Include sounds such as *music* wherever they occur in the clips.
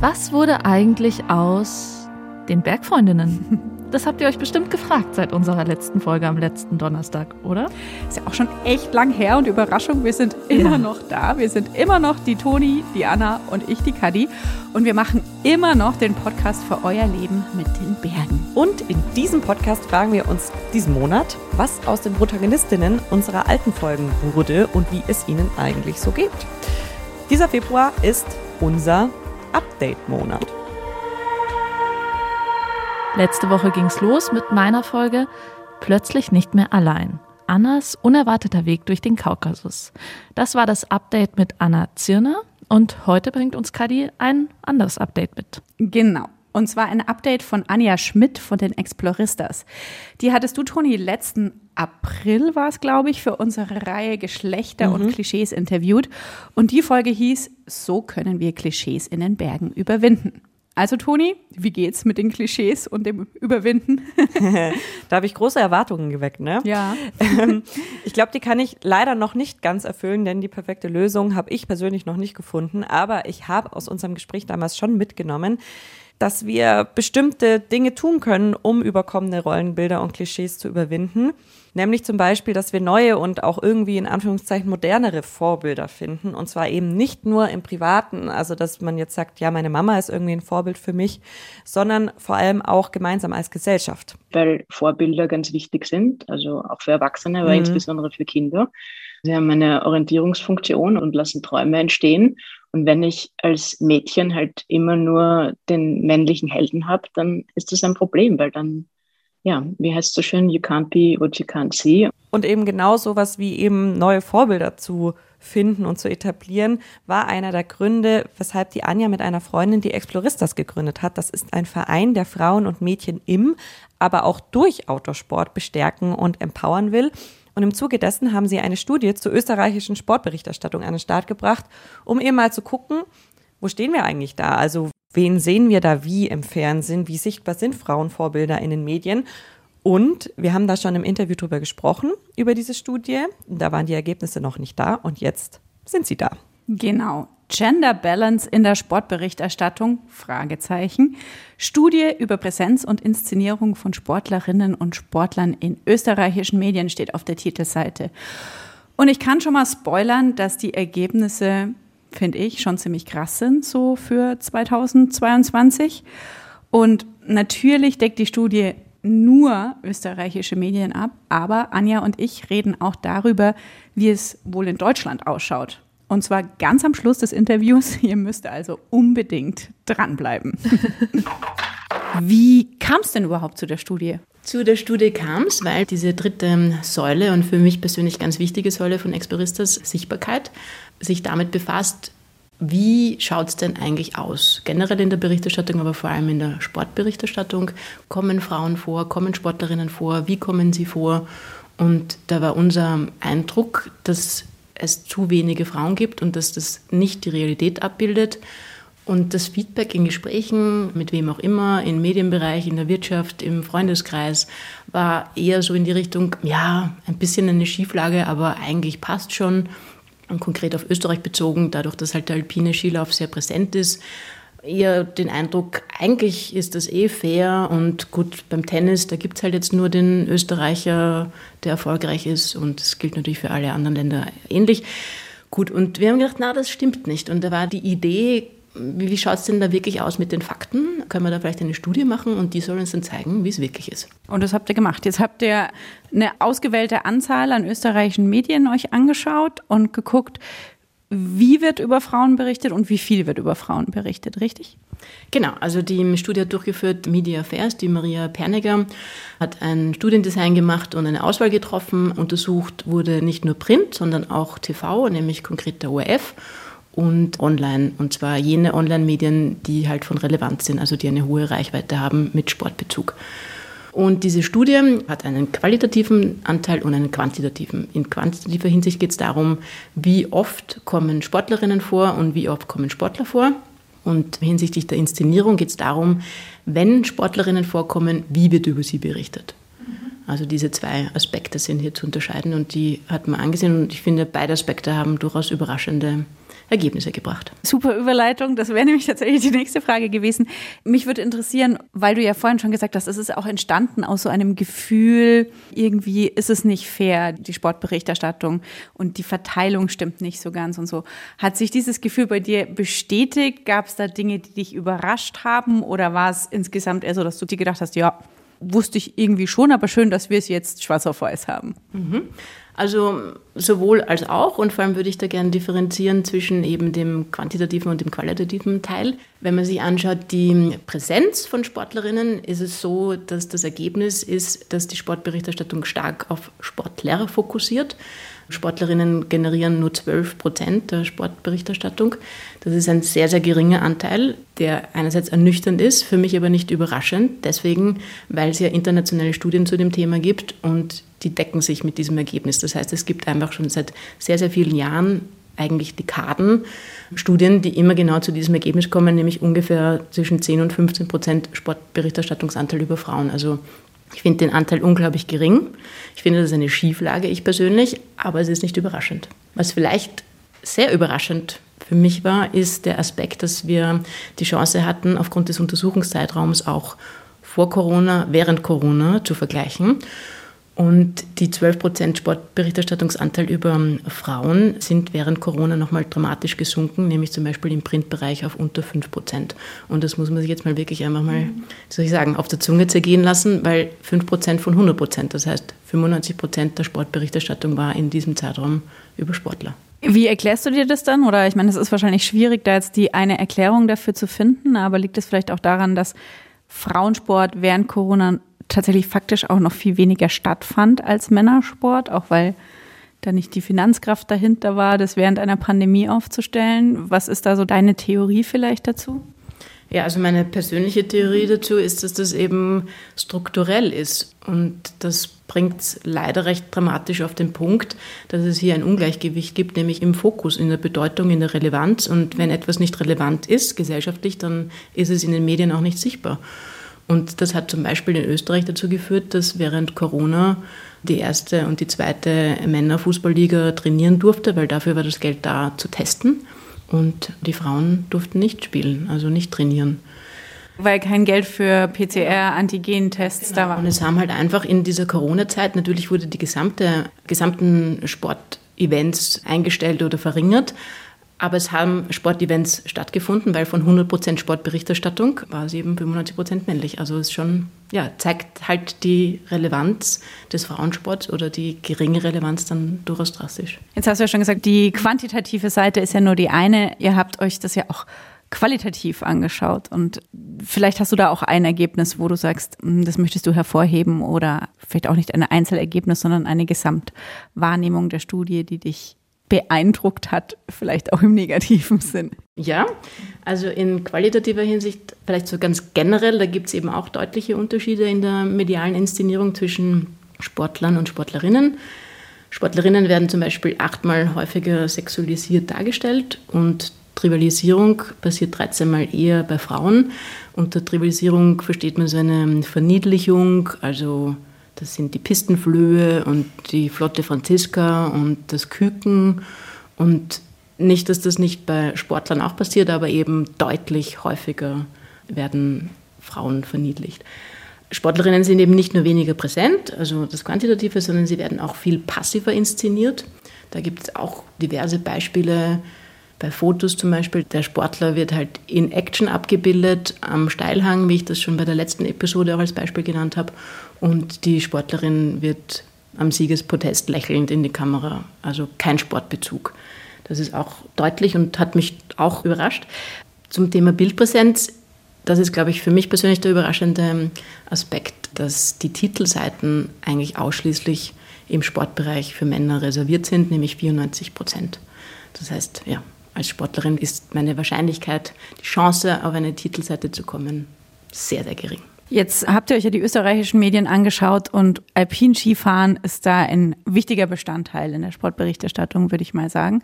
Was wurde eigentlich aus den Bergfreundinnen? Das habt ihr euch bestimmt gefragt seit unserer letzten Folge am letzten Donnerstag, oder? Ist ja auch schon echt lang her und Überraschung, wir sind immer ja. noch da. Wir sind immer noch die Toni, die Anna und ich, die Kadi. Und wir machen immer noch den Podcast für euer Leben mit den Bergen. Und in diesem Podcast fragen wir uns diesen Monat, was aus den Protagonistinnen unserer alten Folgen wurde und wie es ihnen eigentlich so geht. Dieser Februar ist unser Update-Monat. Letzte Woche ging's los mit meiner Folge Plötzlich nicht mehr allein. Annas unerwarteter Weg durch den Kaukasus. Das war das Update mit Anna Zirner und heute bringt uns Kadi ein anderes Update mit. Genau. Und zwar ein Update von Anja Schmidt von den Exploristas. Die hattest du, Toni, letzten April war es, glaube ich, für unsere Reihe Geschlechter mhm. und Klischees interviewt. Und die Folge hieß, so können wir Klischees in den Bergen überwinden. Also Toni, wie geht's mit den Klischees und dem Überwinden? *laughs* da habe ich große Erwartungen geweckt, ne? Ja. Ähm, ich glaube, die kann ich leider noch nicht ganz erfüllen, denn die perfekte Lösung habe ich persönlich noch nicht gefunden. Aber ich habe aus unserem Gespräch damals schon mitgenommen, dass wir bestimmte Dinge tun können, um überkommene Rollenbilder und Klischees zu überwinden. Nämlich zum Beispiel, dass wir neue und auch irgendwie in Anführungszeichen modernere Vorbilder finden. Und zwar eben nicht nur im Privaten, also dass man jetzt sagt, ja, meine Mama ist irgendwie ein Vorbild für mich, sondern vor allem auch gemeinsam als Gesellschaft. Weil Vorbilder ganz wichtig sind, also auch für Erwachsene, aber mhm. insbesondere für Kinder. Sie haben eine Orientierungsfunktion und lassen Träume entstehen. Und wenn ich als Mädchen halt immer nur den männlichen Helden habe, dann ist das ein Problem, weil dann, ja, wie heißt es so schön, you can't be what you can't see. Und eben genau sowas wie eben neue Vorbilder zu finden und zu etablieren, war einer der Gründe, weshalb die Anja mit einer Freundin die Exploristas gegründet hat. Das ist ein Verein, der Frauen und Mädchen im, aber auch durch Autosport bestärken und empowern will. Und im Zuge dessen haben sie eine Studie zur österreichischen Sportberichterstattung an den Start gebracht, um eben mal zu gucken, wo stehen wir eigentlich da? Also wen sehen wir da wie im Fernsehen? Wie sichtbar sind Frauenvorbilder in den Medien? Und wir haben da schon im Interview drüber gesprochen, über diese Studie. Da waren die Ergebnisse noch nicht da und jetzt sind sie da. Genau. Gender Balance in der Sportberichterstattung? Fragezeichen. Studie über Präsenz und Inszenierung von Sportlerinnen und Sportlern in österreichischen Medien steht auf der Titelseite. Und ich kann schon mal spoilern, dass die Ergebnisse, finde ich, schon ziemlich krass sind, so für 2022. Und natürlich deckt die Studie nur österreichische Medien ab, aber Anja und ich reden auch darüber, wie es wohl in Deutschland ausschaut. Und zwar ganz am Schluss des Interviews. *laughs* Ihr müsst also unbedingt dranbleiben. *laughs* Wie kam es denn überhaupt zu der Studie? Zu der Studie kam es, weil diese dritte Säule und für mich persönlich ganz wichtige Säule von Experistas Sichtbarkeit sich damit befasst, wie schaut es denn eigentlich aus? Generell in der Berichterstattung, aber vor allem in der Sportberichterstattung. Kommen Frauen vor, kommen Sportlerinnen vor, wie kommen sie vor? Und da war unser Eindruck, dass es zu wenige Frauen gibt und dass das nicht die Realität abbildet. Und das Feedback in Gesprächen, mit wem auch immer, im Medienbereich, in der Wirtschaft, im Freundeskreis, war eher so in die Richtung, ja, ein bisschen eine Schieflage, aber eigentlich passt schon. Und konkret auf Österreich bezogen, dadurch, dass halt der alpine Skilauf sehr präsent ist, eher den Eindruck, eigentlich ist das eh fair und gut, beim Tennis, da gibt es halt jetzt nur den Österreicher, der erfolgreich ist und das gilt natürlich für alle anderen Länder ähnlich. Gut, und wir haben gedacht, na, das stimmt nicht. Und da war die Idee, wie schaut es denn da wirklich aus mit den Fakten? Können wir da vielleicht eine Studie machen und die soll uns dann zeigen, wie es wirklich ist? Und das habt ihr gemacht. Jetzt habt ihr eine ausgewählte Anzahl an österreichischen Medien euch angeschaut und geguckt, wie wird über Frauen berichtet und wie viel wird über Frauen berichtet, richtig? Genau, also die Studie hat durchgeführt Media Affairs, die Maria Perniger hat ein Studiendesign gemacht und eine Auswahl getroffen. Untersucht wurde nicht nur Print, sondern auch TV, nämlich konkret der ORF und online. Und zwar jene Online-Medien, die halt von Relevanz sind, also die eine hohe Reichweite haben mit Sportbezug. Und diese Studie hat einen qualitativen Anteil und einen quantitativen. In quantitativer Hinsicht geht es darum, wie oft kommen Sportlerinnen vor und wie oft kommen Sportler vor. Und hinsichtlich der Inszenierung geht es darum, wenn Sportlerinnen vorkommen, wie wird über sie berichtet. Also diese zwei Aspekte sind hier zu unterscheiden und die hat man angesehen und ich finde, beide Aspekte haben durchaus überraschende Ergebnisse gebracht. Super Überleitung. Das wäre nämlich tatsächlich die nächste Frage gewesen. Mich würde interessieren, weil du ja vorhin schon gesagt hast, es ist auch entstanden aus so einem Gefühl, irgendwie ist es nicht fair, die Sportberichterstattung und die Verteilung stimmt nicht so ganz und so. Hat sich dieses Gefühl bei dir bestätigt? Gab es da Dinge, die dich überrascht haben oder war es insgesamt eher so, dass du dir gedacht hast, ja, wusste ich irgendwie schon, aber schön, dass wir es jetzt schwarz auf weiß haben. Mhm. Also sowohl als auch und vor allem würde ich da gerne differenzieren zwischen eben dem quantitativen und dem qualitativen Teil. Wenn man sich anschaut, die Präsenz von Sportlerinnen, ist es so, dass das Ergebnis ist, dass die Sportberichterstattung stark auf Sportler fokussiert. Sportlerinnen generieren nur 12 Prozent der Sportberichterstattung. Das ist ein sehr, sehr geringer Anteil, der einerseits ernüchternd ist, für mich aber nicht überraschend. Deswegen, weil es ja internationale Studien zu dem Thema gibt und die decken sich mit diesem Ergebnis. Das heißt, es gibt einfach schon seit sehr, sehr vielen Jahren eigentlich Dekaden Studien, die immer genau zu diesem Ergebnis kommen, nämlich ungefähr zwischen 10 und 15 Prozent Sportberichterstattungsanteil über Frauen. Also ich finde den Anteil unglaublich gering. Ich finde, das eine Schieflage, ich persönlich, aber es ist nicht überraschend. Was vielleicht sehr überraschend für mich war, ist der Aspekt, dass wir die Chance hatten, aufgrund des Untersuchungszeitraums auch vor Corona, während Corona zu vergleichen. Und die 12% Sportberichterstattungsanteil über Frauen sind während Corona nochmal dramatisch gesunken, nämlich zum Beispiel im Printbereich auf unter 5%. Und das muss man sich jetzt mal wirklich einfach mal, wie soll ich sagen, auf der Zunge zergehen lassen, weil 5% von 100%, das heißt 95% der Sportberichterstattung war in diesem Zeitraum über Sportler. Wie erklärst du dir das dann? Oder ich meine, es ist wahrscheinlich schwierig, da jetzt die eine Erklärung dafür zu finden, aber liegt es vielleicht auch daran, dass Frauensport während Corona tatsächlich faktisch auch noch viel weniger stattfand als Männersport, auch weil da nicht die Finanzkraft dahinter war, das während einer Pandemie aufzustellen. Was ist da so deine Theorie vielleicht dazu? Ja, also meine persönliche Theorie dazu ist, dass das eben strukturell ist. Und das bringt es leider recht dramatisch auf den Punkt, dass es hier ein Ungleichgewicht gibt, nämlich im Fokus, in der Bedeutung, in der Relevanz. Und wenn etwas nicht relevant ist gesellschaftlich, dann ist es in den Medien auch nicht sichtbar. Und das hat zum Beispiel in Österreich dazu geführt, dass während Corona die erste und die zweite Männerfußballliga trainieren durfte, weil dafür war das Geld da zu testen. Und die Frauen durften nicht spielen, also nicht trainieren. Weil kein Geld für PCR-Antigen-Tests genau. da war. Und es haben halt einfach in dieser Corona-Zeit, natürlich wurde die gesamte, gesamten Sportevents eingestellt oder verringert, aber es haben Sportevents stattgefunden, weil von 100% Sportberichterstattung war es eben 95% männlich. Also es schon, ja, zeigt halt die Relevanz des Frauensports oder die geringe Relevanz dann durchaus drastisch. Jetzt hast du ja schon gesagt, die quantitative Seite ist ja nur die eine. Ihr habt euch das ja auch qualitativ angeschaut und vielleicht hast du da auch ein Ergebnis, wo du sagst, hm, das möchtest du hervorheben oder vielleicht auch nicht ein Einzelergebnis, sondern eine Gesamtwahrnehmung der Studie, die dich beeindruckt hat, vielleicht auch im negativen *laughs* Sinn. Ja, also in qualitativer Hinsicht, vielleicht so ganz generell, da gibt es eben auch deutliche Unterschiede in der medialen Inszenierung zwischen Sportlern und Sportlerinnen. Sportlerinnen werden zum Beispiel achtmal häufiger sexualisiert dargestellt und Tribalisierung passiert 13 Mal eher bei Frauen. Unter Tribalisierung versteht man so eine Verniedlichung, also das sind die Pistenflöhe und die Flotte Franziska und das Küken. Und nicht, dass das nicht bei Sportlern auch passiert, aber eben deutlich häufiger werden Frauen verniedlicht. Sportlerinnen sind eben nicht nur weniger präsent, also das Quantitative, sondern sie werden auch viel passiver inszeniert. Da gibt es auch diverse Beispiele, bei Fotos zum Beispiel, der Sportler wird halt in Action abgebildet, am Steilhang, wie ich das schon bei der letzten Episode auch als Beispiel genannt habe. Und die Sportlerin wird am Siegespodest lächelnd in die Kamera. Also kein Sportbezug. Das ist auch deutlich und hat mich auch überrascht. Zum Thema Bildpräsenz, das ist, glaube ich, für mich persönlich der überraschende Aspekt, dass die Titelseiten eigentlich ausschließlich im Sportbereich für Männer reserviert sind, nämlich 94 Prozent. Das heißt, ja, als Sportlerin ist meine Wahrscheinlichkeit, die Chance, auf eine Titelseite zu kommen, sehr, sehr gering. Jetzt habt ihr euch ja die österreichischen Medien angeschaut und Alpinskifahren ist da ein wichtiger Bestandteil in der Sportberichterstattung, würde ich mal sagen.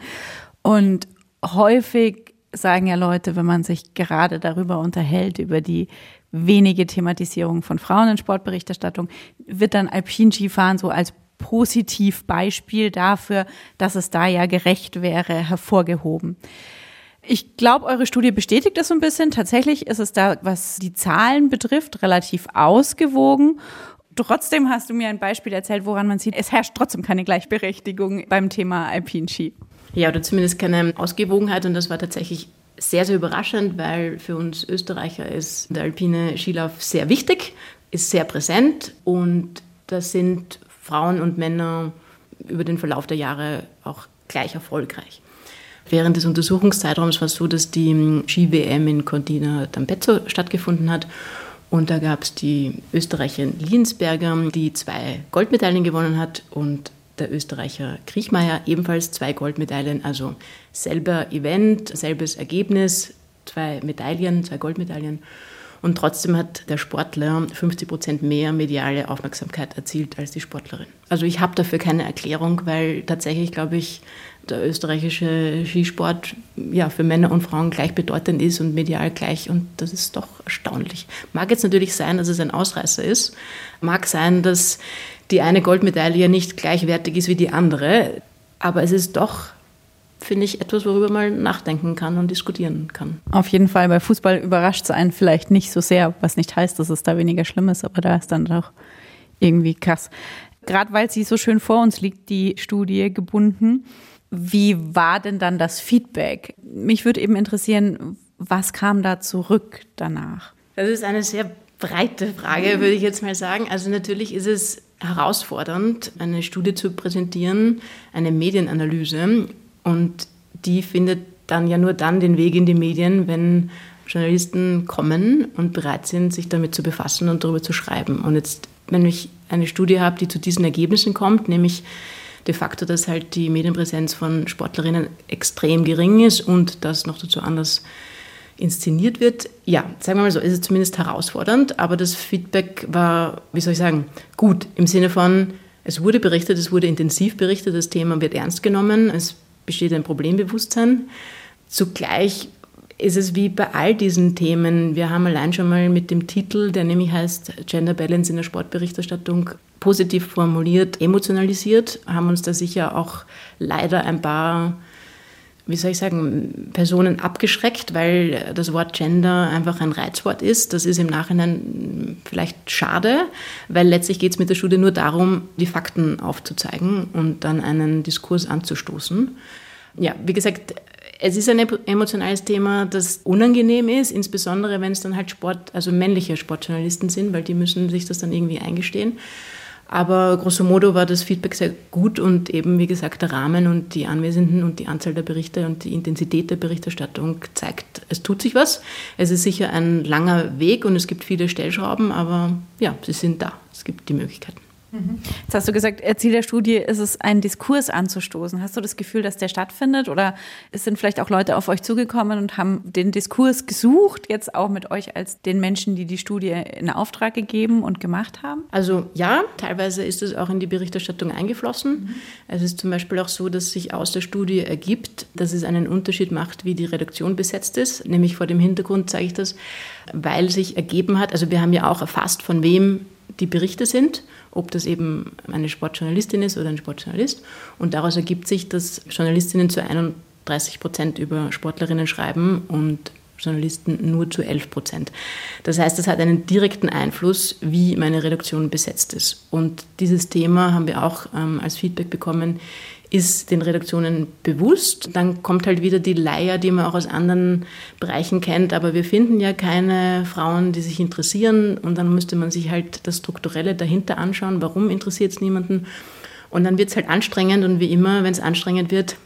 Und häufig sagen ja Leute, wenn man sich gerade darüber unterhält, über die wenige Thematisierung von Frauen in Sportberichterstattung, wird dann Alpinskifahren so als Positivbeispiel dafür, dass es da ja gerecht wäre, hervorgehoben. Ich glaube, eure Studie bestätigt das so ein bisschen. Tatsächlich ist es da, was die Zahlen betrifft, relativ ausgewogen. Trotzdem hast du mir ein Beispiel erzählt, woran man sieht, es herrscht trotzdem keine Gleichberechtigung beim Thema Alpinski. Ja, oder zumindest keine Ausgewogenheit. Und das war tatsächlich sehr, sehr überraschend, weil für uns Österreicher ist der alpine Skilauf sehr wichtig, ist sehr präsent und da sind Frauen und Männer über den Verlauf der Jahre auch gleich erfolgreich. Während des Untersuchungszeitraums war es so, dass die Ski-WM in Cortina d'Ampezzo stattgefunden hat. Und da gab es die Österreicherin Liensberger, die zwei Goldmedaillen gewonnen hat und der Österreicher Kriechmeier ebenfalls zwei Goldmedaillen, also selber Event, selbes Ergebnis, zwei Medaillen, zwei Goldmedaillen. Und trotzdem hat der Sportler 50 Prozent mehr mediale Aufmerksamkeit erzielt als die Sportlerin. Also ich habe dafür keine Erklärung, weil tatsächlich, glaube ich, der österreichische Skisport ja, für Männer und Frauen gleichbedeutend ist und medial gleich. Und das ist doch erstaunlich. Mag jetzt natürlich sein, dass es ein Ausreißer ist. Mag sein, dass die eine Goldmedaille nicht gleichwertig ist wie die andere. Aber es ist doch finde ich, etwas, worüber man nachdenken kann und diskutieren kann. Auf jeden Fall bei Fußball überrascht es einen vielleicht nicht so sehr, was nicht heißt, dass es da weniger schlimm ist, aber da ist dann doch irgendwie krass. Gerade weil sie so schön vor uns liegt, die Studie gebunden. Wie war denn dann das Feedback? Mich würde eben interessieren, was kam da zurück danach? Das ist eine sehr breite Frage, würde ich jetzt mal sagen. Also natürlich ist es herausfordernd, eine Studie zu präsentieren, eine Medienanalyse und die findet dann ja nur dann den Weg in die Medien, wenn Journalisten kommen und bereit sind, sich damit zu befassen und darüber zu schreiben. Und jetzt, wenn ich eine Studie habe, die zu diesen Ergebnissen kommt, nämlich de facto, dass halt die Medienpräsenz von Sportlerinnen extrem gering ist und das noch dazu anders inszeniert wird, ja, sagen wir mal so, ist es zumindest herausfordernd, aber das Feedback war, wie soll ich sagen, gut im Sinne von, es wurde berichtet, es wurde intensiv berichtet, das Thema wird ernst genommen, es besteht ein Problembewusstsein. Zugleich ist es wie bei all diesen Themen, wir haben allein schon mal mit dem Titel, der nämlich heißt Gender Balance in der Sportberichterstattung, positiv formuliert, emotionalisiert, haben uns da sicher auch leider ein paar, wie soll ich sagen, Personen abgeschreckt, weil das Wort Gender einfach ein Reizwort ist. Das ist im Nachhinein vielleicht schade, weil letztlich geht es mit der Studie nur darum, die Fakten aufzuzeigen und dann einen Diskurs anzustoßen. Ja, wie gesagt, es ist ein emotionales Thema, das unangenehm ist, insbesondere wenn es dann halt Sport, also männliche Sportjournalisten sind, weil die müssen sich das dann irgendwie eingestehen. Aber grosso modo war das Feedback sehr gut und eben, wie gesagt, der Rahmen und die Anwesenden und die Anzahl der Berichte und die Intensität der Berichterstattung zeigt, es tut sich was. Es ist sicher ein langer Weg und es gibt viele Stellschrauben, aber ja, sie sind da. Es gibt die Möglichkeiten. Jetzt hast du gesagt, Ziel der Studie ist es, einen Diskurs anzustoßen. Hast du das Gefühl, dass der stattfindet? Oder sind vielleicht auch Leute auf euch zugekommen und haben den Diskurs gesucht, jetzt auch mit euch als den Menschen, die die Studie in Auftrag gegeben und gemacht haben? Also ja, teilweise ist es auch in die Berichterstattung eingeflossen. Mhm. Es ist zum Beispiel auch so, dass sich aus der Studie ergibt, dass es einen Unterschied macht, wie die Redaktion besetzt ist. Nämlich vor dem Hintergrund zeige ich das, weil sich ergeben hat, also wir haben ja auch erfasst, von wem die Berichte sind, ob das eben eine Sportjournalistin ist oder ein Sportjournalist. Und daraus ergibt sich, dass Journalistinnen zu 31 Prozent über Sportlerinnen schreiben und Journalisten nur zu 11 Prozent. Das heißt, das hat einen direkten Einfluss, wie meine Redaktion besetzt ist. Und dieses Thema haben wir auch ähm, als Feedback bekommen ist den Redaktionen bewusst. Dann kommt halt wieder die Leier, die man auch aus anderen Bereichen kennt. Aber wir finden ja keine Frauen, die sich interessieren. Und dann müsste man sich halt das Strukturelle dahinter anschauen. Warum interessiert es niemanden? Und dann wird es halt anstrengend. Und wie immer, wenn es anstrengend wird,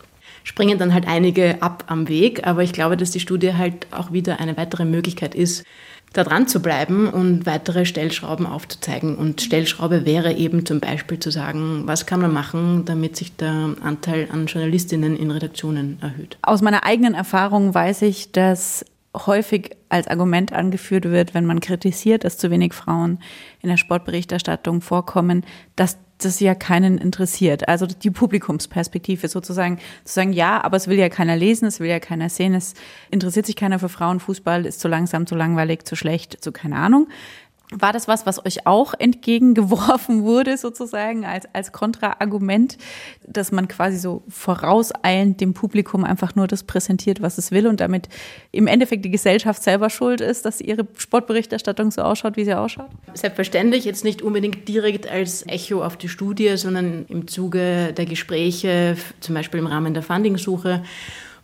springen dann halt einige ab am Weg. Aber ich glaube, dass die Studie halt auch wieder eine weitere Möglichkeit ist, da dran zu bleiben und weitere Stellschrauben aufzuzeigen. Und Stellschraube wäre eben zum Beispiel zu sagen, was kann man machen, damit sich der Anteil an Journalistinnen in Redaktionen erhöht. Aus meiner eigenen Erfahrung weiß ich, dass häufig als Argument angeführt wird, wenn man kritisiert, dass zu wenig Frauen in der Sportberichterstattung vorkommen, dass das ja keinen interessiert. Also die Publikumsperspektive sozusagen zu sagen, ja, aber es will ja keiner lesen, es will ja keiner sehen, es interessiert sich keiner für Frauenfußball, ist zu langsam, zu langweilig, zu schlecht, zu keine Ahnung. War das was, was euch auch entgegengeworfen *laughs* wurde, sozusagen, als, als Kontraargument, dass man quasi so vorauseilend dem Publikum einfach nur das präsentiert, was es will und damit im Endeffekt die Gesellschaft selber schuld ist, dass ihre Sportberichterstattung so ausschaut, wie sie ausschaut? Selbstverständlich, jetzt nicht unbedingt direkt als Echo auf die Studie, sondern im Zuge der Gespräche, zum Beispiel im Rahmen der Fundingsuche.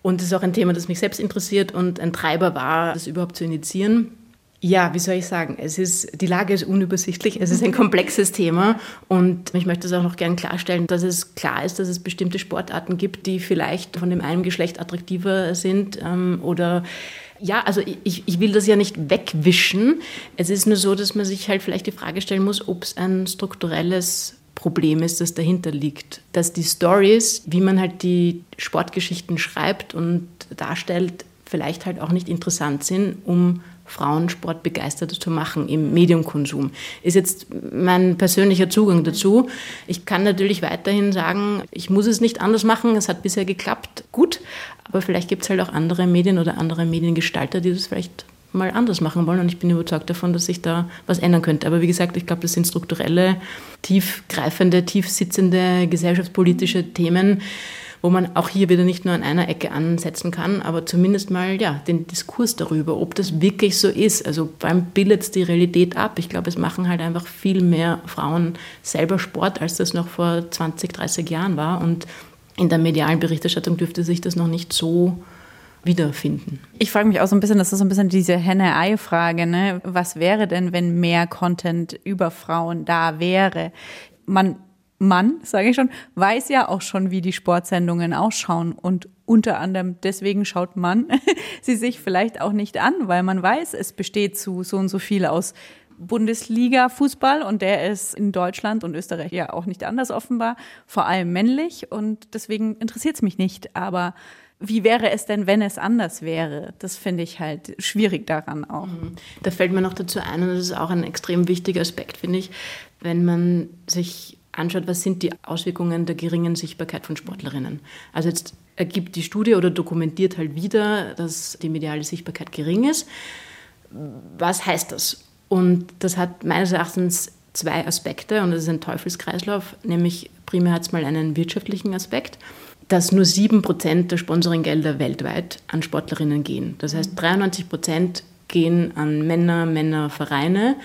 Und das ist auch ein Thema, das mich selbst interessiert und ein Treiber war, das überhaupt zu initiieren. Ja, wie soll ich sagen? Es ist, die Lage ist unübersichtlich, es ist ein komplexes Thema und ich möchte es auch noch gern klarstellen, dass es klar ist, dass es bestimmte Sportarten gibt, die vielleicht von dem einen Geschlecht attraktiver sind ähm, oder ja, also ich, ich will das ja nicht wegwischen. Es ist nur so, dass man sich halt vielleicht die Frage stellen muss, ob es ein strukturelles Problem ist, das dahinter liegt. Dass die Stories, wie man halt die Sportgeschichten schreibt und darstellt, vielleicht halt auch nicht interessant sind, um Frauensport begeisterter zu machen im Mediumkonsum. Ist jetzt mein persönlicher Zugang dazu. Ich kann natürlich weiterhin sagen, ich muss es nicht anders machen, es hat bisher geklappt, gut, aber vielleicht gibt es halt auch andere Medien oder andere Mediengestalter, die das vielleicht mal anders machen wollen und ich bin überzeugt davon, dass sich da was ändern könnte. Aber wie gesagt, ich glaube, das sind strukturelle, tiefgreifende, tiefsitzende gesellschaftspolitische Themen, wo man auch hier wieder nicht nur an einer Ecke ansetzen kann, aber zumindest mal ja, den Diskurs darüber, ob das wirklich so ist. Also beim bildet die Realität ab. Ich glaube, es machen halt einfach viel mehr Frauen selber Sport, als das noch vor 20, 30 Jahren war. Und in der medialen Berichterstattung dürfte sich das noch nicht so wiederfinden. Ich frage mich auch so ein bisschen, das ist so ein bisschen diese Henne-Ei-Frage, ne? Was wäre denn, wenn mehr Content über Frauen da wäre? Man Mann, sage ich schon, weiß ja auch schon, wie die Sportsendungen ausschauen. Und unter anderem deswegen schaut man *laughs* sie sich vielleicht auch nicht an, weil man weiß, es besteht zu so und so viel aus Bundesliga-Fußball und der ist in Deutschland und Österreich ja auch nicht anders offenbar, vor allem männlich und deswegen interessiert es mich nicht. Aber wie wäre es denn, wenn es anders wäre? Das finde ich halt schwierig daran auch. Mhm. Da fällt mir noch dazu ein, und das ist auch ein extrem wichtiger Aspekt, finde ich, wenn man sich anschaut, was sind die Auswirkungen der geringen Sichtbarkeit von Sportlerinnen. Also jetzt ergibt die Studie oder dokumentiert halt wieder, dass die mediale Sichtbarkeit gering ist. Was heißt das? Und das hat meines Erachtens zwei Aspekte und das ist ein Teufelskreislauf, nämlich primär hat es mal einen wirtschaftlichen Aspekt, dass nur 7% der Sponsoringgelder weltweit an Sportlerinnen gehen. Das heißt, 93% gehen an Männer, Männervereine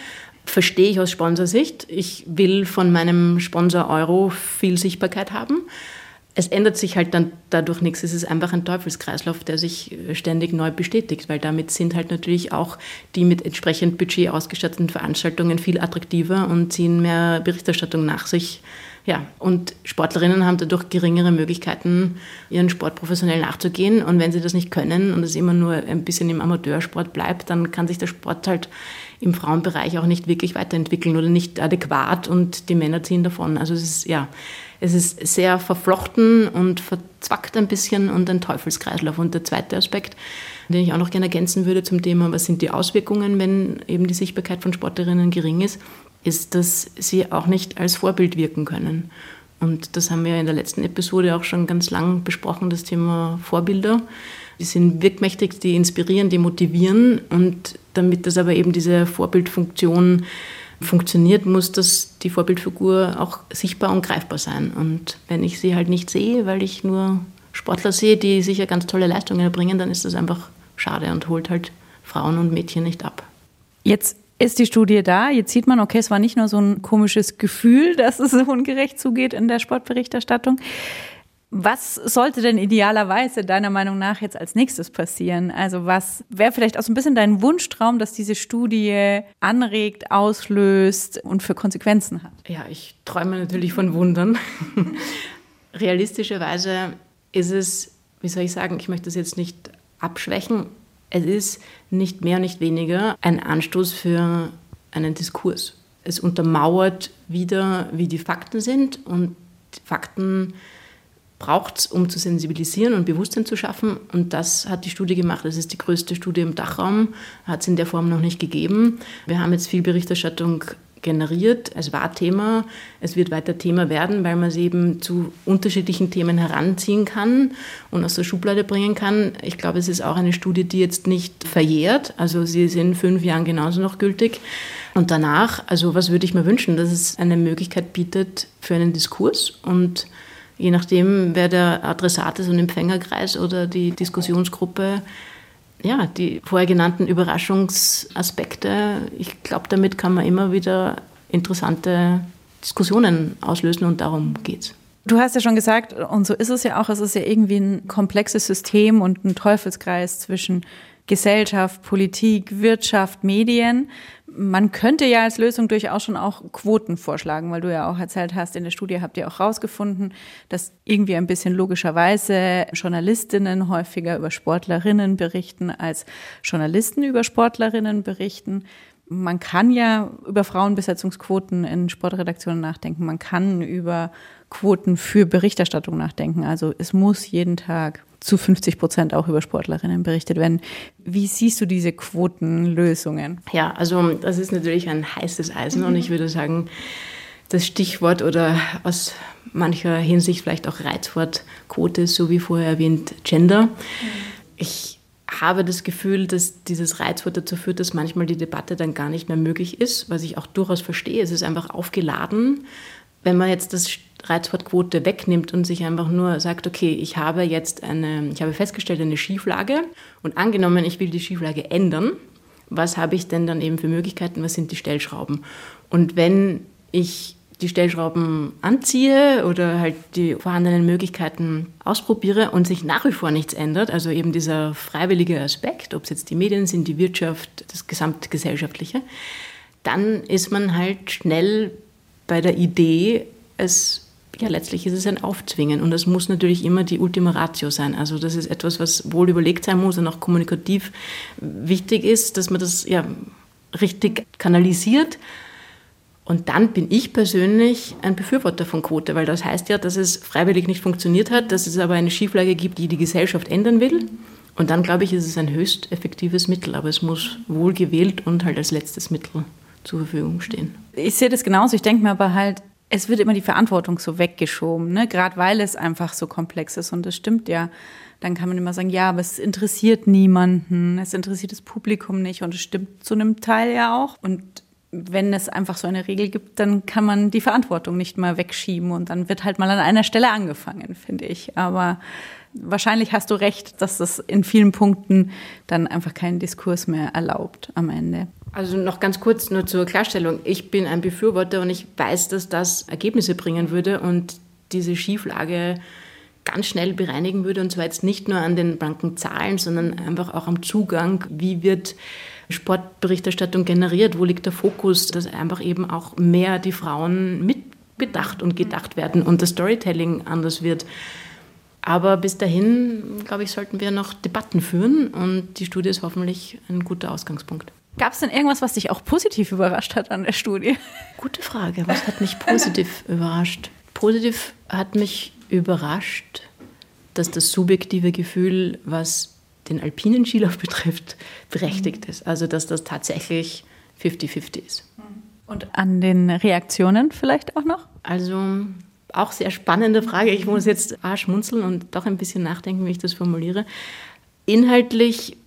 verstehe ich aus Sponsorsicht. Ich will von meinem Sponsor Euro viel Sichtbarkeit haben. Es ändert sich halt dann dadurch nichts. Es ist einfach ein Teufelskreislauf, der sich ständig neu bestätigt, weil damit sind halt natürlich auch die mit entsprechend Budget ausgestatteten Veranstaltungen viel attraktiver und ziehen mehr Berichterstattung nach sich. Ja, und Sportlerinnen haben dadurch geringere Möglichkeiten, ihren Sport professionell nachzugehen. Und wenn sie das nicht können und es immer nur ein bisschen im Amateursport bleibt, dann kann sich der Sport halt im Frauenbereich auch nicht wirklich weiterentwickeln oder nicht adäquat und die Männer ziehen davon. Also es ist, ja, es ist sehr verflochten und verzwackt ein bisschen und ein Teufelskreislauf. Und der zweite Aspekt, den ich auch noch gerne ergänzen würde zum Thema, was sind die Auswirkungen, wenn eben die Sichtbarkeit von Sportlerinnen gering ist, ist, dass sie auch nicht als Vorbild wirken können. Und das haben wir in der letzten Episode auch schon ganz lang besprochen, das Thema Vorbilder. Die sind wirkmächtig, die inspirieren, die motivieren. Und damit das aber eben diese Vorbildfunktion funktioniert, muss das die Vorbildfigur auch sichtbar und greifbar sein. Und wenn ich sie halt nicht sehe, weil ich nur Sportler sehe, die sicher ganz tolle Leistungen erbringen, dann ist das einfach schade und holt halt Frauen und Mädchen nicht ab. Jetzt ist die Studie da. Jetzt sieht man, okay, es war nicht nur so ein komisches Gefühl, *laughs* dass es so ungerecht zugeht in der Sportberichterstattung. Was sollte denn idealerweise deiner Meinung nach jetzt als nächstes passieren? Also was wäre vielleicht auch so ein bisschen dein Wunschtraum, dass diese Studie anregt, auslöst und für Konsequenzen hat? Ja, ich träume natürlich von Wundern. *laughs* Realistischerweise ist es, wie soll ich sagen, ich möchte das jetzt nicht abschwächen. Es ist nicht mehr, nicht weniger ein Anstoß für einen Diskurs. Es untermauert wieder, wie die Fakten sind und Fakten braucht es, um zu sensibilisieren und Bewusstsein zu schaffen. Und das hat die Studie gemacht. Das ist die größte Studie im Dachraum, hat es in der Form noch nicht gegeben. Wir haben jetzt viel Berichterstattung generiert. Es war Thema, es wird weiter Thema werden, weil man es eben zu unterschiedlichen Themen heranziehen kann und aus der Schublade bringen kann. Ich glaube, es ist auch eine Studie, die jetzt nicht verjährt. Also sie ist in fünf Jahren genauso noch gültig. Und danach, also was würde ich mir wünschen, dass es eine Möglichkeit bietet für einen Diskurs und je nachdem, wer der Adressat ist und Empfängerkreis oder die Diskussionsgruppe, ja, die vorher genannten Überraschungsaspekte, ich glaube, damit kann man immer wieder interessante Diskussionen auslösen und darum geht's. Du hast ja schon gesagt, und so ist es ja auch, es ist ja irgendwie ein komplexes System und ein Teufelskreis zwischen Gesellschaft, Politik, Wirtschaft, Medien. Man könnte ja als Lösung durchaus schon auch Quoten vorschlagen, weil du ja auch erzählt hast, in der Studie habt ihr auch rausgefunden, dass irgendwie ein bisschen logischerweise Journalistinnen häufiger über Sportlerinnen berichten als Journalisten über Sportlerinnen berichten. Man kann ja über Frauenbesetzungsquoten in Sportredaktionen nachdenken. Man kann über Quoten für Berichterstattung nachdenken. Also es muss jeden Tag zu 50 Prozent auch über Sportlerinnen berichtet werden. Wie siehst du diese Quotenlösungen? Ja, also das ist natürlich ein heißes Eisen und ich würde sagen, das Stichwort oder aus mancher Hinsicht vielleicht auch Reizwort Quote, so wie vorher erwähnt, Gender. Ich habe das Gefühl, dass dieses Reizwort dazu führt, dass manchmal die Debatte dann gar nicht mehr möglich ist, was ich auch durchaus verstehe. Es ist einfach aufgeladen. Wenn man jetzt das Reizwortquote wegnimmt und sich einfach nur sagt, okay, ich habe jetzt eine, ich habe festgestellt eine Schieflage und angenommen, ich will die Schieflage ändern, was habe ich denn dann eben für Möglichkeiten, was sind die Stellschrauben? Und wenn ich die Stellschrauben anziehe oder halt die vorhandenen Möglichkeiten ausprobiere und sich nach wie vor nichts ändert, also eben dieser freiwillige Aspekt, ob es jetzt die Medien sind, die Wirtschaft, das gesamtgesellschaftliche, dann ist man halt schnell bei der Idee, es ja, letztlich ist es ein Aufzwingen und das muss natürlich immer die Ultima Ratio sein. Also das ist etwas, was wohl überlegt sein muss und auch kommunikativ wichtig ist, dass man das ja richtig kanalisiert. Und dann bin ich persönlich ein Befürworter von Quote, weil das heißt ja, dass es freiwillig nicht funktioniert hat, dass es aber eine Schieflage gibt, die die Gesellschaft ändern will. Und dann glaube ich, ist es ein höchst effektives Mittel, aber es muss wohl gewählt und halt als letztes Mittel zur Verfügung stehen. Ich sehe das genauso. Ich denke mir aber halt, es wird immer die Verantwortung so weggeschoben, ne? gerade weil es einfach so komplex ist. Und das stimmt ja. Dann kann man immer sagen, ja, aber es interessiert niemanden, es interessiert das Publikum nicht. Und es stimmt zu einem Teil ja auch. Und wenn es einfach so eine Regel gibt, dann kann man die Verantwortung nicht mal wegschieben. Und dann wird halt mal an einer Stelle angefangen, finde ich. Aber wahrscheinlich hast du recht, dass das in vielen Punkten dann einfach keinen Diskurs mehr erlaubt am Ende. Also noch ganz kurz nur zur Klarstellung. Ich bin ein Befürworter und ich weiß, dass das Ergebnisse bringen würde und diese Schieflage ganz schnell bereinigen würde. Und zwar jetzt nicht nur an den blanken Zahlen, sondern einfach auch am Zugang. Wie wird Sportberichterstattung generiert? Wo liegt der Fokus? Dass einfach eben auch mehr die Frauen mitbedacht und gedacht werden und das Storytelling anders wird. Aber bis dahin, glaube ich, sollten wir noch Debatten führen und die Studie ist hoffentlich ein guter Ausgangspunkt. Gab es denn irgendwas, was dich auch positiv überrascht hat an der Studie? Gute Frage. Was hat mich positiv *laughs* überrascht? Positiv hat mich überrascht, dass das subjektive Gefühl, was den alpinen Skilauf *laughs* betrifft, berechtigt ist. Also dass das tatsächlich 50-50 ist. Und an den Reaktionen vielleicht auch noch? Also auch sehr spannende Frage. Ich muss jetzt schmunzeln und doch ein bisschen nachdenken, wie ich das formuliere. Inhaltlich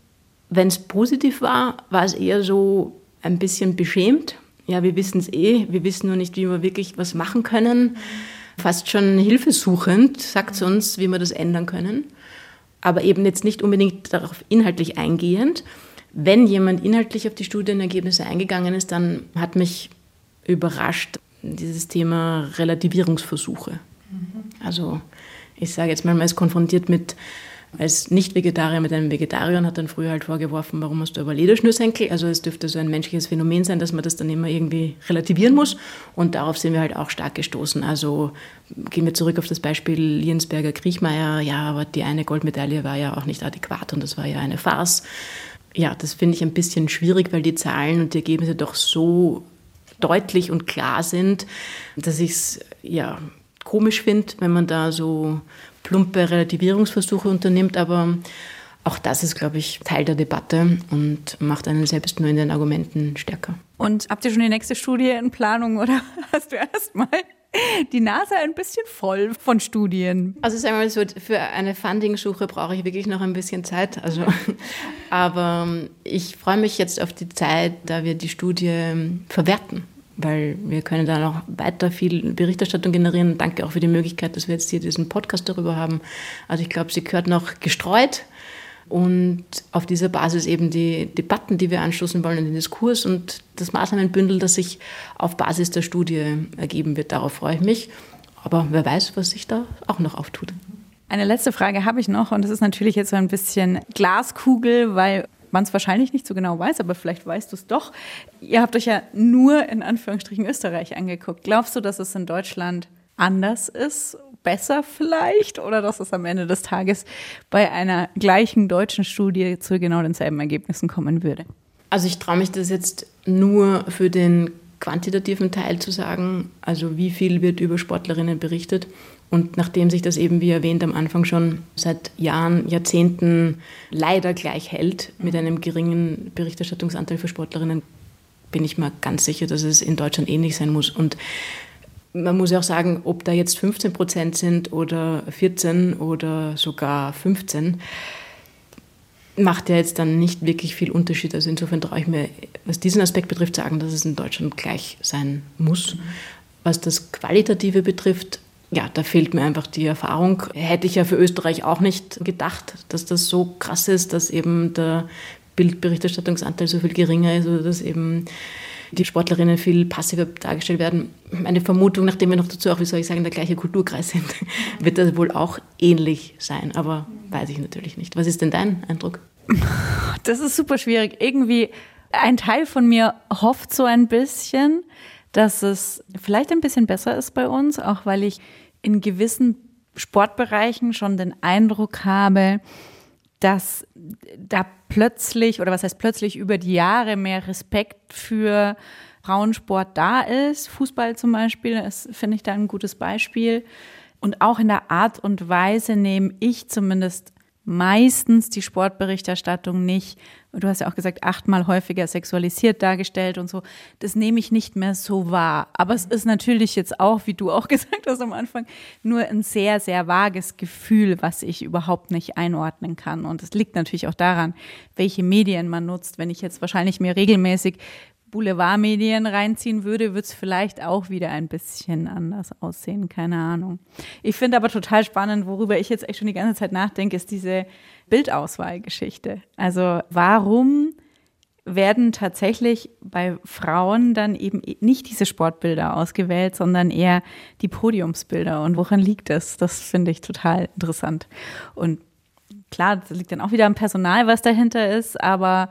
wenn es positiv war, war es eher so ein bisschen beschämt. Ja, wir wissen es eh, wir wissen nur nicht, wie wir wirklich was machen können. Fast schon hilfesuchend sagt es uns, wie wir das ändern können. Aber eben jetzt nicht unbedingt darauf inhaltlich eingehend. Wenn jemand inhaltlich auf die Studienergebnisse eingegangen ist, dann hat mich überrascht dieses Thema Relativierungsversuche. Also ich sage jetzt mal, man ist konfrontiert mit als Nicht-Vegetarier mit einem Vegetarier und hat dann früher halt vorgeworfen, warum hast du aber Lederschnürsenkel? Also es dürfte so ein menschliches Phänomen sein, dass man das dann immer irgendwie relativieren muss. Und darauf sind wir halt auch stark gestoßen. Also gehen wir zurück auf das Beispiel Liensberger Kriechmeier. Ja, aber die eine Goldmedaille war ja auch nicht adäquat und das war ja eine Farce. Ja, das finde ich ein bisschen schwierig, weil die Zahlen und die Ergebnisse doch so deutlich und klar sind, dass ich es ja komisch finde, wenn man da so plumpe Relativierungsversuche unternimmt, aber auch das ist, glaube ich, Teil der Debatte und macht einen selbst nur in den Argumenten stärker. Und habt ihr schon die nächste Studie in Planung oder *laughs* hast du erst mal die Nase ein bisschen voll von Studien? Also sagen wir mal so, für eine Funding-Suche brauche ich wirklich noch ein bisschen Zeit. Also, *laughs* aber ich freue mich jetzt auf die Zeit, da wir die Studie verwerten weil wir können da noch weiter viel Berichterstattung generieren. Danke auch für die Möglichkeit, dass wir jetzt hier diesen Podcast darüber haben. Also ich glaube, sie gehört noch gestreut und auf dieser Basis eben die Debatten, die wir anstoßen wollen, den Diskurs und das Maßnahmenbündel, das sich auf Basis der Studie ergeben wird. Darauf freue ich mich. Aber wer weiß, was sich da auch noch auftut. Eine letzte Frage habe ich noch und das ist natürlich jetzt so ein bisschen Glaskugel, weil man es wahrscheinlich nicht so genau weiß, aber vielleicht weißt du es doch. Ihr habt euch ja nur in Anführungsstrichen Österreich angeguckt. Glaubst du, dass es in Deutschland anders ist besser vielleicht oder dass es am Ende des Tages bei einer gleichen deutschen Studie zu genau denselben Ergebnissen kommen würde? Also ich traue mich das jetzt nur für den quantitativen Teil zu sagen, also wie viel wird über Sportlerinnen berichtet. Und nachdem sich das eben, wie erwähnt, am Anfang schon seit Jahren, Jahrzehnten leider gleich hält mit einem geringen Berichterstattungsanteil für Sportlerinnen, bin ich mir ganz sicher, dass es in Deutschland ähnlich sein muss. Und man muss ja auch sagen, ob da jetzt 15 Prozent sind oder 14 oder sogar 15, macht ja jetzt dann nicht wirklich viel Unterschied. Also insofern traue ich mir, was diesen Aspekt betrifft, sagen, dass es in Deutschland gleich sein muss. Was das Qualitative betrifft, ja, da fehlt mir einfach die Erfahrung. Hätte ich ja für Österreich auch nicht gedacht, dass das so krass ist, dass eben der Bildberichterstattungsanteil so viel geringer ist oder dass eben die Sportlerinnen viel passiver dargestellt werden. Meine Vermutung, nachdem wir noch dazu auch, wie soll ich sagen, der gleiche Kulturkreis sind, *laughs* wird das wohl auch ähnlich sein. Aber weiß ich natürlich nicht. Was ist denn dein Eindruck? Das ist super schwierig. Irgendwie ein Teil von mir hofft so ein bisschen, dass es vielleicht ein bisschen besser ist bei uns, auch weil ich in gewissen Sportbereichen schon den Eindruck habe, dass da plötzlich, oder was heißt plötzlich, über die Jahre mehr Respekt für Frauensport da ist. Fußball zum Beispiel ist, finde ich da ein gutes Beispiel. Und auch in der Art und Weise nehme ich zumindest meistens die Sportberichterstattung nicht, du hast ja auch gesagt, achtmal häufiger sexualisiert dargestellt und so, das nehme ich nicht mehr so wahr. Aber es ist natürlich jetzt auch, wie du auch *laughs* gesagt hast am Anfang, nur ein sehr, sehr vages Gefühl, was ich überhaupt nicht einordnen kann. Und es liegt natürlich auch daran, welche Medien man nutzt. Wenn ich jetzt wahrscheinlich mir regelmäßig Boulevardmedien reinziehen würde, würde es vielleicht auch wieder ein bisschen anders aussehen. Keine Ahnung. Ich finde aber total spannend, worüber ich jetzt echt schon die ganze Zeit nachdenke, ist diese Bildauswahlgeschichte. Also warum werden tatsächlich bei Frauen dann eben nicht diese Sportbilder ausgewählt, sondern eher die Podiumsbilder. Und woran liegt das? Das finde ich total interessant. Und klar, das liegt dann auch wieder am Personal, was dahinter ist, aber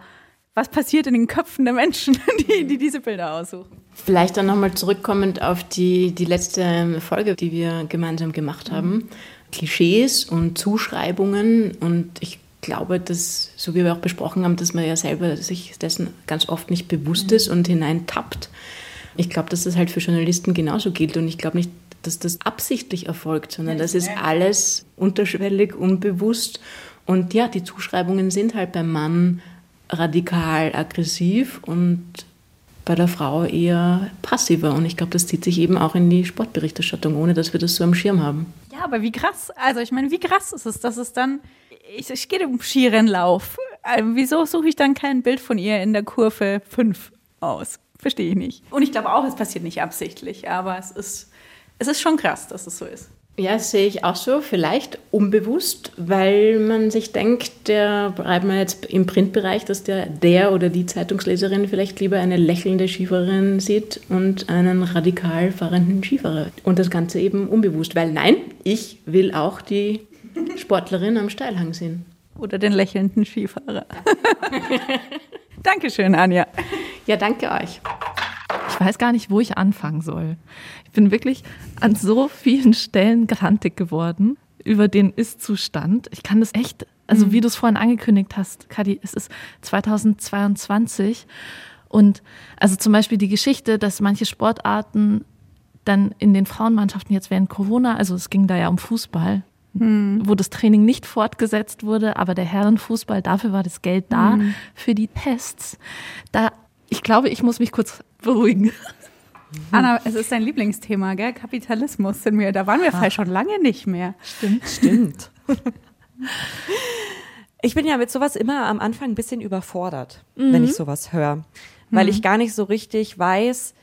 was passiert in den Köpfen der Menschen, *laughs* die, die diese Bilder aussuchen. Vielleicht dann nochmal zurückkommend auf die, die letzte Folge, die wir gemeinsam gemacht haben. Mhm. Klischees und Zuschreibungen und ich glaube, dass, so wie wir auch besprochen haben, dass man ja selber sich dessen ganz oft nicht bewusst ist und hineintappt. Ich glaube, dass das halt für Journalisten genauso gilt und ich glaube nicht, dass das absichtlich erfolgt, sondern das ist alles unterschwellig, unbewusst. Und ja, die Zuschreibungen sind halt beim Mann radikal aggressiv und bei der Frau eher passiver. Und ich glaube, das zieht sich eben auch in die Sportberichterstattung, ohne dass wir das so am Schirm haben. Ja, aber wie krass, also ich meine, wie krass ist es, dass es dann, ich, ich gehe um Skirennlauf. Also, wieso suche ich dann kein Bild von ihr in der Kurve 5 aus? Verstehe ich nicht. Und ich glaube auch, es passiert nicht absichtlich, aber es ist, es ist schon krass, dass es so ist. Ja, sehe ich auch so, vielleicht unbewusst, weil man sich denkt, der bleibt man jetzt im Printbereich, dass der, der oder die Zeitungsleserin vielleicht lieber eine lächelnde Skifahrerin sieht und einen radikal fahrenden Skifahrer. Und das Ganze eben unbewusst, weil nein, ich will auch die Sportlerin am Steilhang sehen. Oder den lächelnden Skifahrer. *laughs* Dankeschön, Anja. Ja, danke euch. Ich weiß gar nicht, wo ich anfangen soll. Ich bin wirklich an so vielen Stellen grantig geworden über den Ist-Zustand. Ich kann das echt, also mhm. wie du es vorhin angekündigt hast, Kadi, es ist 2022 und also zum Beispiel die Geschichte, dass manche Sportarten dann in den Frauenmannschaften jetzt während Corona, also es ging da ja um Fußball, hm. wo das Training nicht fortgesetzt wurde, aber der Herrenfußball, dafür war das Geld da hm. für die Tests. Da, ich glaube, ich muss mich kurz beruhigen. Anna, es ist dein Lieblingsthema, gell? Kapitalismus sind wir. Da waren wir ah. schon lange nicht mehr. Stimmt. Stimmt. *laughs* ich bin ja mit sowas immer am Anfang ein bisschen überfordert, mhm. wenn ich sowas höre. Weil mhm. ich gar nicht so richtig weiß,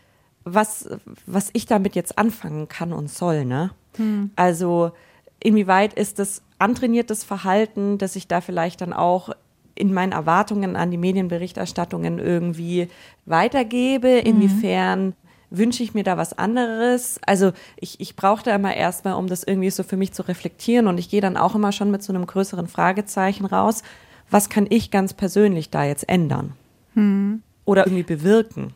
was, was ich damit jetzt anfangen kann und soll, ne? Mhm. Also, inwieweit ist das antrainiertes Verhalten, dass ich da vielleicht dann auch in meinen Erwartungen an die Medienberichterstattungen irgendwie weitergebe? Inwiefern wünsche ich mir da was anderes? Also ich, ich brauche da immer erstmal, um das irgendwie so für mich zu reflektieren und ich gehe dann auch immer schon mit so einem größeren Fragezeichen raus. Was kann ich ganz persönlich da jetzt ändern? Hm. Oder irgendwie bewirken?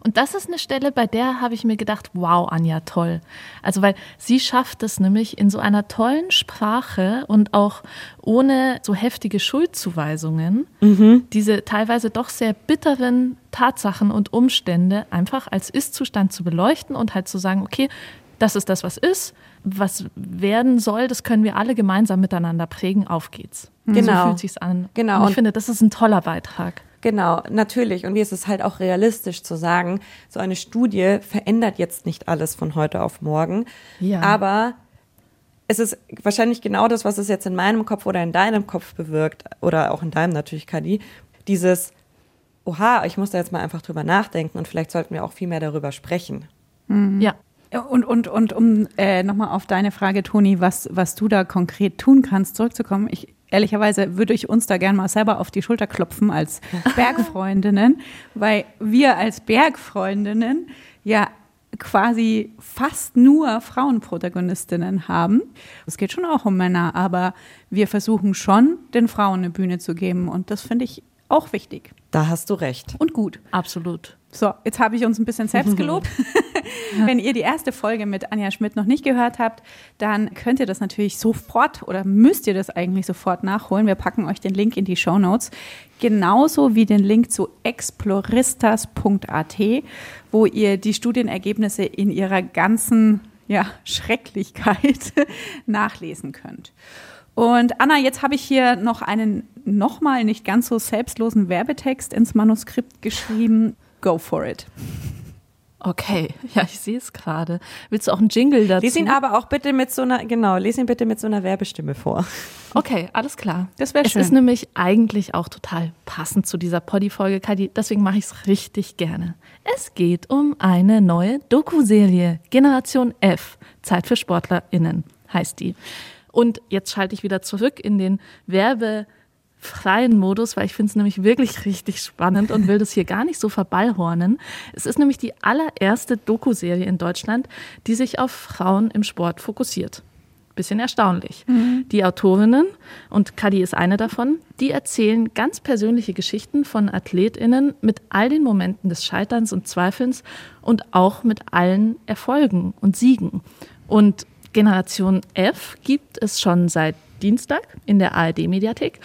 Und das ist eine Stelle, bei der habe ich mir gedacht, wow, Anja, toll. Also, weil sie schafft es nämlich in so einer tollen Sprache und auch ohne so heftige Schuldzuweisungen, mhm. diese teilweise doch sehr bitteren Tatsachen und Umstände einfach als Ist-Zustand zu beleuchten und halt zu sagen, okay, das ist das, was ist. Was werden soll, das können wir alle gemeinsam miteinander prägen. Auf geht's. Genau. So fühlt sich's an. Genau. Und ich finde, das ist ein toller Beitrag. Genau, natürlich. Und wie ist es halt auch realistisch zu sagen, so eine Studie verändert jetzt nicht alles von heute auf morgen. Ja. Aber es ist wahrscheinlich genau das, was es jetzt in meinem Kopf oder in deinem Kopf bewirkt, oder auch in deinem natürlich, Kadi, dieses, oha, ich muss da jetzt mal einfach drüber nachdenken und vielleicht sollten wir auch viel mehr darüber sprechen. Mhm. Ja. Und, und, und um äh, nochmal auf deine Frage, Toni, was, was du da konkret tun kannst, zurückzukommen. Ich, ehrlicherweise würde ich uns da gerne mal selber auf die Schulter klopfen als *laughs* Bergfreundinnen, weil wir als Bergfreundinnen ja quasi fast nur Frauenprotagonistinnen haben. Es geht schon auch um Männer, aber wir versuchen schon, den Frauen eine Bühne zu geben und das finde ich auch wichtig. Da hast du recht. Und gut. Absolut. So, jetzt habe ich uns ein bisschen selbst gelobt. *laughs* *laughs* Wenn ihr die erste Folge mit Anja Schmidt noch nicht gehört habt, dann könnt ihr das natürlich sofort oder müsst ihr das eigentlich sofort nachholen. Wir packen euch den Link in die Show Notes. Genauso wie den Link zu exploristas.at, wo ihr die Studienergebnisse in ihrer ganzen ja, Schrecklichkeit *laughs* nachlesen könnt. Und Anna, jetzt habe ich hier noch einen nochmal nicht ganz so selbstlosen Werbetext ins Manuskript geschrieben. Go for it. Okay, *laughs* ja, ich sehe es gerade. Willst du auch einen Jingle dazu? Lies ihn aber auch bitte mit so einer, genau, lies ihn bitte mit so einer Werbestimme vor. Okay, alles klar. Das wäre schön. Es ist nämlich eigentlich auch total passend zu dieser Poddy-Folge, Kadi. Deswegen mache ich es richtig gerne. Es geht um eine neue Doku-Serie. Generation F. Zeit für SportlerInnen heißt die. Und jetzt schalte ich wieder zurück in den werbefreien Modus, weil ich finde es nämlich wirklich richtig spannend und will das hier gar nicht so verballhornen. Es ist nämlich die allererste Doku-Serie in Deutschland, die sich auf Frauen im Sport fokussiert. Bisschen erstaunlich. Mhm. Die Autorinnen, und Kadi ist eine davon, die erzählen ganz persönliche Geschichten von AthletInnen mit all den Momenten des Scheiterns und Zweifelns und auch mit allen Erfolgen und Siegen. Und Generation F gibt es schon seit Dienstag in der ARD-Mediathek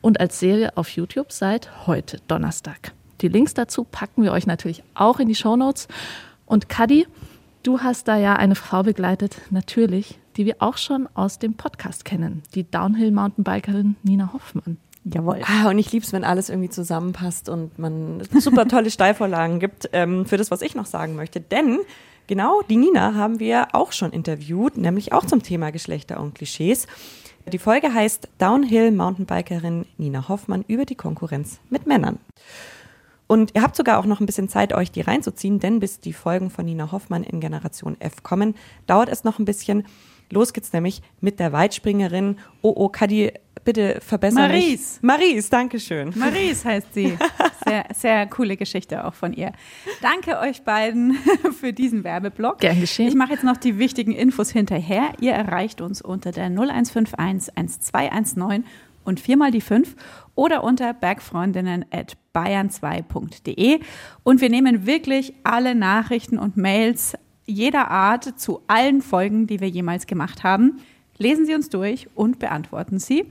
und als Serie auf YouTube seit heute Donnerstag. Die Links dazu packen wir euch natürlich auch in die Show Notes. Und Kadi, du hast da ja eine Frau begleitet, natürlich, die wir auch schon aus dem Podcast kennen, die Downhill-Mountainbikerin Nina Hoffmann. Jawohl. Ah, und ich liebe es, wenn alles irgendwie zusammenpasst und man super tolle *laughs* Steilvorlagen gibt ähm, für das, was ich noch sagen möchte. Denn Genau, die Nina haben wir auch schon interviewt, nämlich auch zum Thema Geschlechter und Klischees. Die Folge heißt Downhill Mountainbikerin Nina Hoffmann über die Konkurrenz mit Männern. Und ihr habt sogar auch noch ein bisschen Zeit, euch die reinzuziehen, denn bis die Folgen von Nina Hoffmann in Generation F kommen, dauert es noch ein bisschen. Los geht's nämlich mit der Weitspringerin. Oh, oh, Kadi, bitte verbessern. Maries. Mich. Maries, danke schön. Maries heißt sie. *laughs* Sehr, sehr coole Geschichte auch von ihr. Danke euch beiden *laughs* für diesen Werbeblock. Gern geschehen. Ich mache jetzt noch die wichtigen Infos hinterher. Ihr erreicht uns unter der 0151 1219 und viermal die 5 oder unter bergfreundinnen at bayern2.de. Und wir nehmen wirklich alle Nachrichten und Mails jeder Art zu allen Folgen, die wir jemals gemacht haben. Lesen Sie uns durch und beantworten Sie.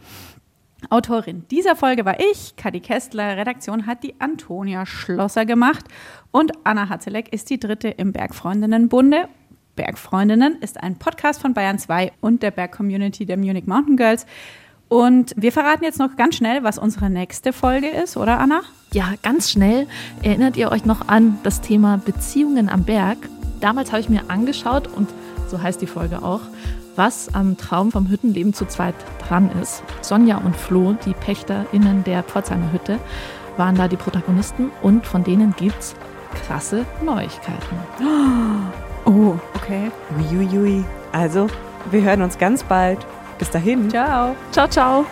Autorin dieser Folge war ich, Kadi Kestler. Redaktion hat die Antonia Schlosser gemacht und Anna Hatzeleck ist die dritte im Bergfreundinnenbunde. Bergfreundinnen ist ein Podcast von Bayern 2 und der Berg-Community der Munich Mountain Girls. Und wir verraten jetzt noch ganz schnell, was unsere nächste Folge ist, oder Anna? Ja, ganz schnell. Erinnert ihr euch noch an das Thema Beziehungen am Berg? Damals habe ich mir angeschaut, und so heißt die Folge auch, was am Traum vom Hüttenleben zu zweit dran ist. Sonja und Flo, die PächterInnen der Pforzheimer Hütte, waren da die Protagonisten und von denen gibt's krasse Neuigkeiten. Oh, okay. Uiuiui. Also, wir hören uns ganz bald. Bis dahin. Ciao. Ciao, ciao.